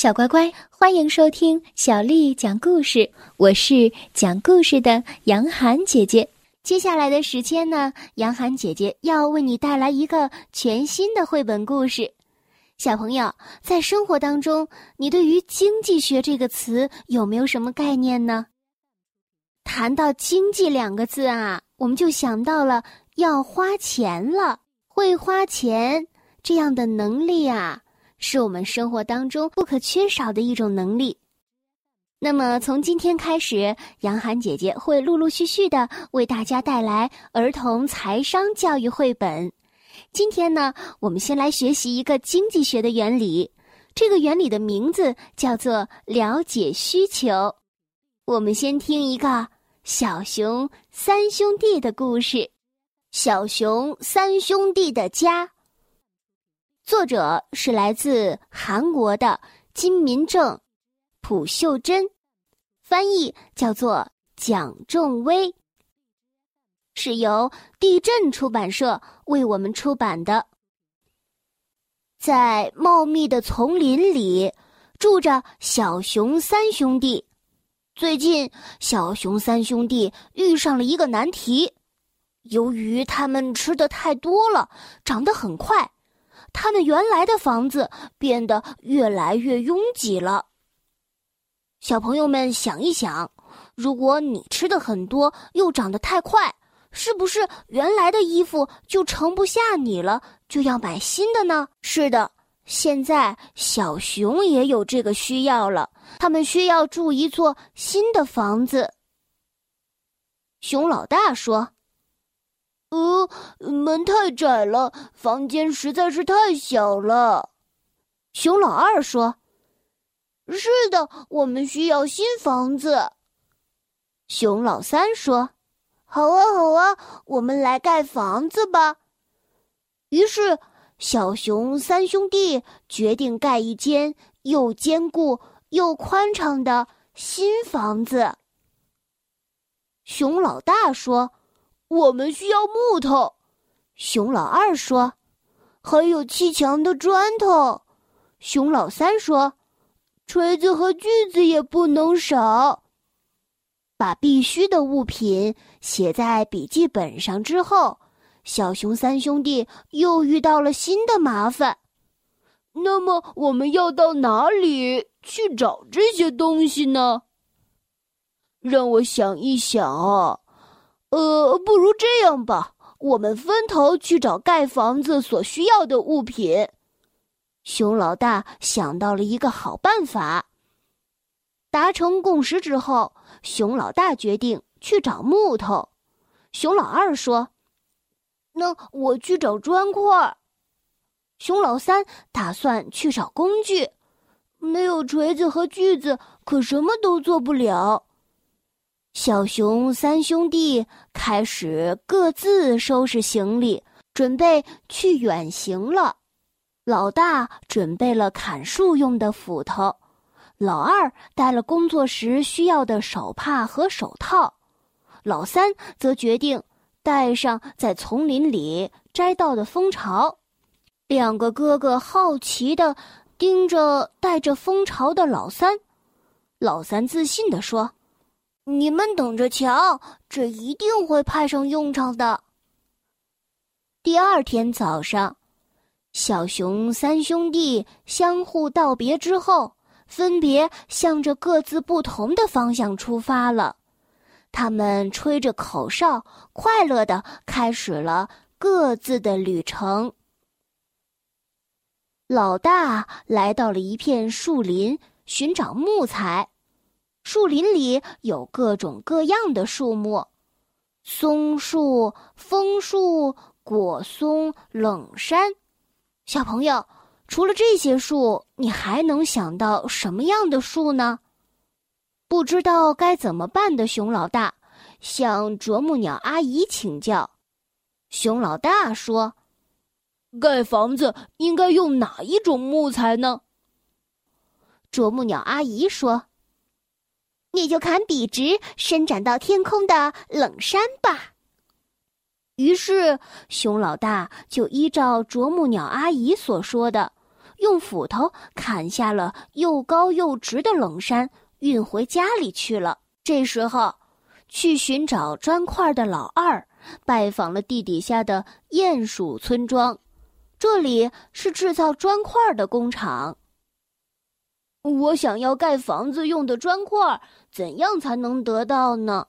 小乖乖，欢迎收听小丽讲故事。我是讲故事的杨涵姐姐。接下来的时间呢，杨涵姐姐要为你带来一个全新的绘本故事。小朋友，在生活当中，你对于经济学这个词有没有什么概念呢？谈到经济两个字啊，我们就想到了要花钱了，会花钱这样的能力啊。是我们生活当中不可缺少的一种能力。那么，从今天开始，杨涵姐姐会陆陆续续的为大家带来儿童财商教育绘本。今天呢，我们先来学习一个经济学的原理，这个原理的名字叫做“了解需求”。我们先听一个小熊三兄弟的故事：小熊三兄弟的家。作者是来自韩国的金民正、朴秀珍，翻译叫做蒋仲威，是由地震出版社为我们出版的。在茂密的丛林里，住着小熊三兄弟。最近，小熊三兄弟遇上了一个难题，由于他们吃的太多了，长得很快。他们原来的房子变得越来越拥挤了。小朋友们想一想，如果你吃的很多又长得太快，是不是原来的衣服就盛不下你了，就要买新的呢？是的，现在小熊也有这个需要了，他们需要住一座新的房子。熊老大说。呃，门太窄了，房间实在是太小了。熊老二说：“是的，我们需要新房子。”熊老三说：“好啊，好啊，我们来盖房子吧。”于是，小熊三兄弟决定盖一间又坚固又宽敞的新房子。熊老大说。我们需要木头，熊老二说；还有砌墙的砖头，熊老三说；锤子和锯子也不能少。把必须的物品写在笔记本上之后，小熊三兄弟又遇到了新的麻烦。那么，我们要到哪里去找这些东西呢？让我想一想啊。呃，不如这样吧，我们分头去找盖房子所需要的物品。熊老大想到了一个好办法。达成共识之后，熊老大决定去找木头。熊老二说：“那我去找砖块。”熊老三打算去找工具。没有锤子和锯子，可什么都做不了。小熊三兄弟开始各自收拾行李，准备去远行了。老大准备了砍树用的斧头，老二带了工作时需要的手帕和手套，老三则决定带上在丛林里摘到的蜂巢。两个哥哥好奇的盯着带着蜂巢的老三，老三自信的说。你们等着瞧，这一定会派上用场的。第二天早上，小熊三兄弟相互道别之后，分别向着各自不同的方向出发了。他们吹着口哨，快乐的开始了各自的旅程。老大来到了一片树林，寻找木材。树林里有各种各样的树木，松树、枫树、果松、冷杉。小朋友，除了这些树，你还能想到什么样的树呢？不知道该怎么办的熊老大向啄木鸟阿姨请教。熊老大说：“盖房子应该用哪一种木材呢？”啄木鸟阿姨说。你就砍笔直伸展到天空的冷杉吧。于是，熊老大就依照啄木鸟阿姨所说的，用斧头砍下了又高又直的冷杉，运回家里去了。这时候，去寻找砖块的老二拜访了地底下的鼹鼠村庄，这里是制造砖块的工厂。我想要盖房子用的砖块，怎样才能得到呢？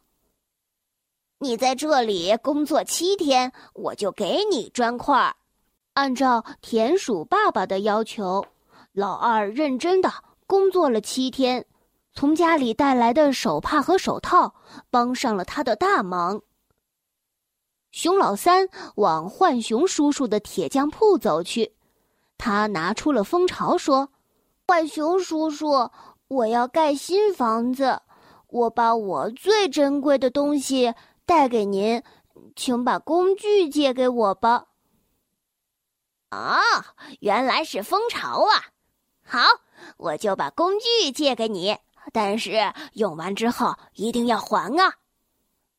你在这里工作七天，我就给你砖块。按照田鼠爸爸的要求，老二认真的工作了七天，从家里带来的手帕和手套帮上了他的大忙。熊老三往浣熊叔叔的铁匠铺走去，他拿出了蜂巢，说：“浣熊叔叔，我要盖新房子，我把我最珍贵的东西带给您，请把工具借给我吧。”哦，原来是蜂巢啊！好，我就把工具借给你，但是用完之后一定要还啊！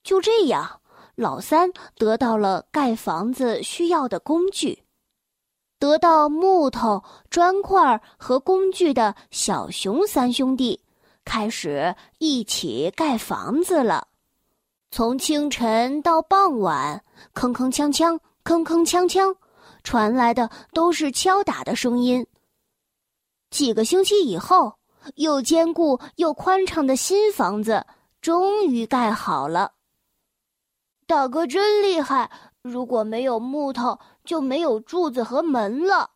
就这样，老三得到了盖房子需要的工具。得到木头、砖块和工具的小熊三兄弟开始一起盖房子了。从清晨到傍晚，铿铿锵锵，铿铿锵锵。传来的都是敲打的声音。几个星期以后，又坚固又宽敞的新房子终于盖好了。大哥真厉害！如果没有木头，就没有柱子和门了。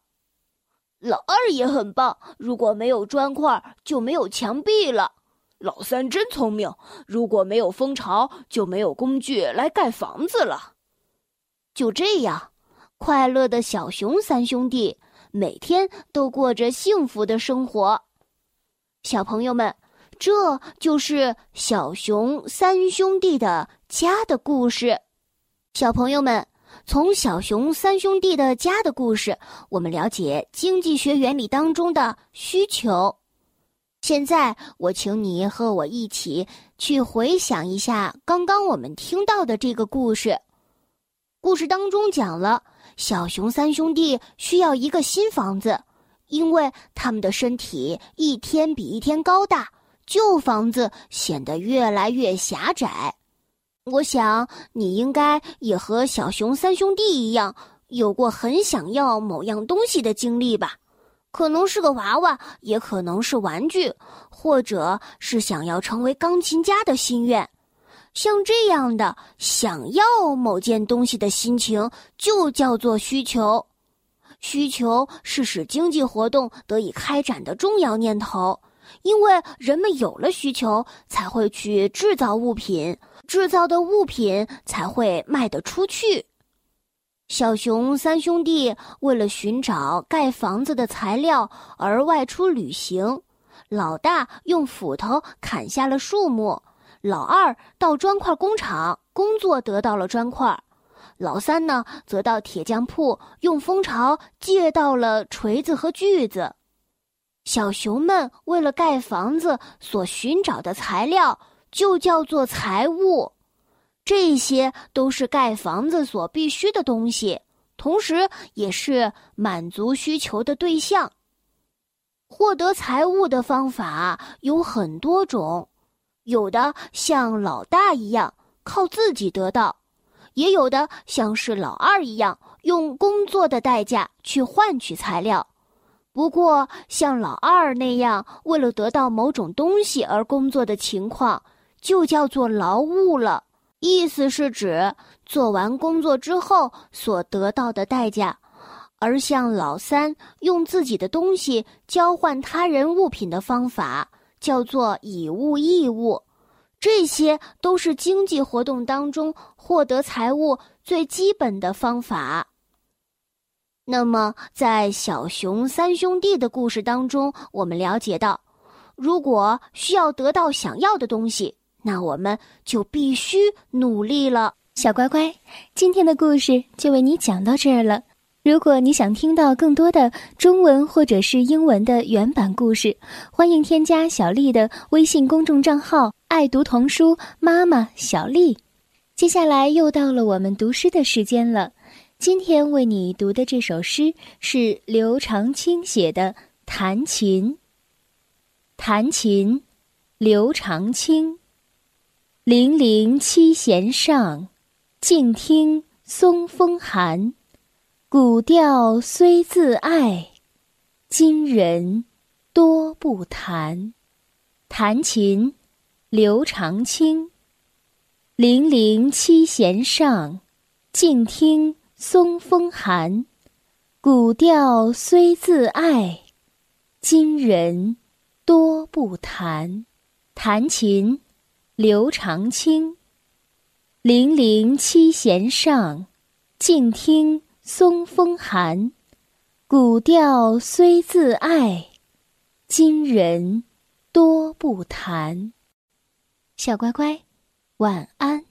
老二也很棒，如果没有砖块，就没有墙壁了。老三真聪明，如果没有蜂巢，就没有工具来盖房子了。就这样。快乐的小熊三兄弟每天都过着幸福的生活。小朋友们，这就是小熊三兄弟的家的故事。小朋友们，从小熊三兄弟的家的故事，我们了解经济学原理当中的需求。现在，我请你和我一起去回想一下刚刚我们听到的这个故事。故事当中讲了。小熊三兄弟需要一个新房子，因为他们的身体一天比一天高大，旧房子显得越来越狭窄。我想你应该也和小熊三兄弟一样，有过很想要某样东西的经历吧？可能是个娃娃，也可能是玩具，或者是想要成为钢琴家的心愿。像这样的想要某件东西的心情，就叫做需求。需求是使经济活动得以开展的重要念头，因为人们有了需求，才会去制造物品，制造的物品才会卖得出去。小熊三兄弟为了寻找盖房子的材料而外出旅行，老大用斧头砍下了树木。老二到砖块工厂工作，得到了砖块；老三呢，则到铁匠铺用蜂巢借到了锤子和锯子。小熊们为了盖房子所寻找的材料，就叫做财物。这些都是盖房子所必需的东西，同时也是满足需求的对象。获得财物的方法有很多种。有的像老大一样靠自己得到，也有的像是老二一样用工作的代价去换取材料。不过，像老二那样为了得到某种东西而工作的情况，就叫做劳务了。意思是指做完工作之后所得到的代价。而像老三用自己的东西交换他人物品的方法。叫做以物易物，这些都是经济活动当中获得财物最基本的方法。那么，在小熊三兄弟的故事当中，我们了解到，如果需要得到想要的东西，那我们就必须努力了。小乖乖，今天的故事就为你讲到这儿了。如果你想听到更多的中文或者是英文的原版故事，欢迎添加小丽的微信公众账号“爱读童书妈妈小丽”。接下来又到了我们读诗的时间了。今天为你读的这首诗是刘长卿写的《弹琴》。弹琴，刘长卿。零零七弦上，静听松风寒。古调虽自爱，今人多不弹。弹琴，刘长卿。零零七弦上，静听松风寒。古调虽自爱，今人多不弹。弹琴。刘长卿，零零七弦上，静听松风寒。古调虽自爱，今人多不弹。小乖乖，晚安。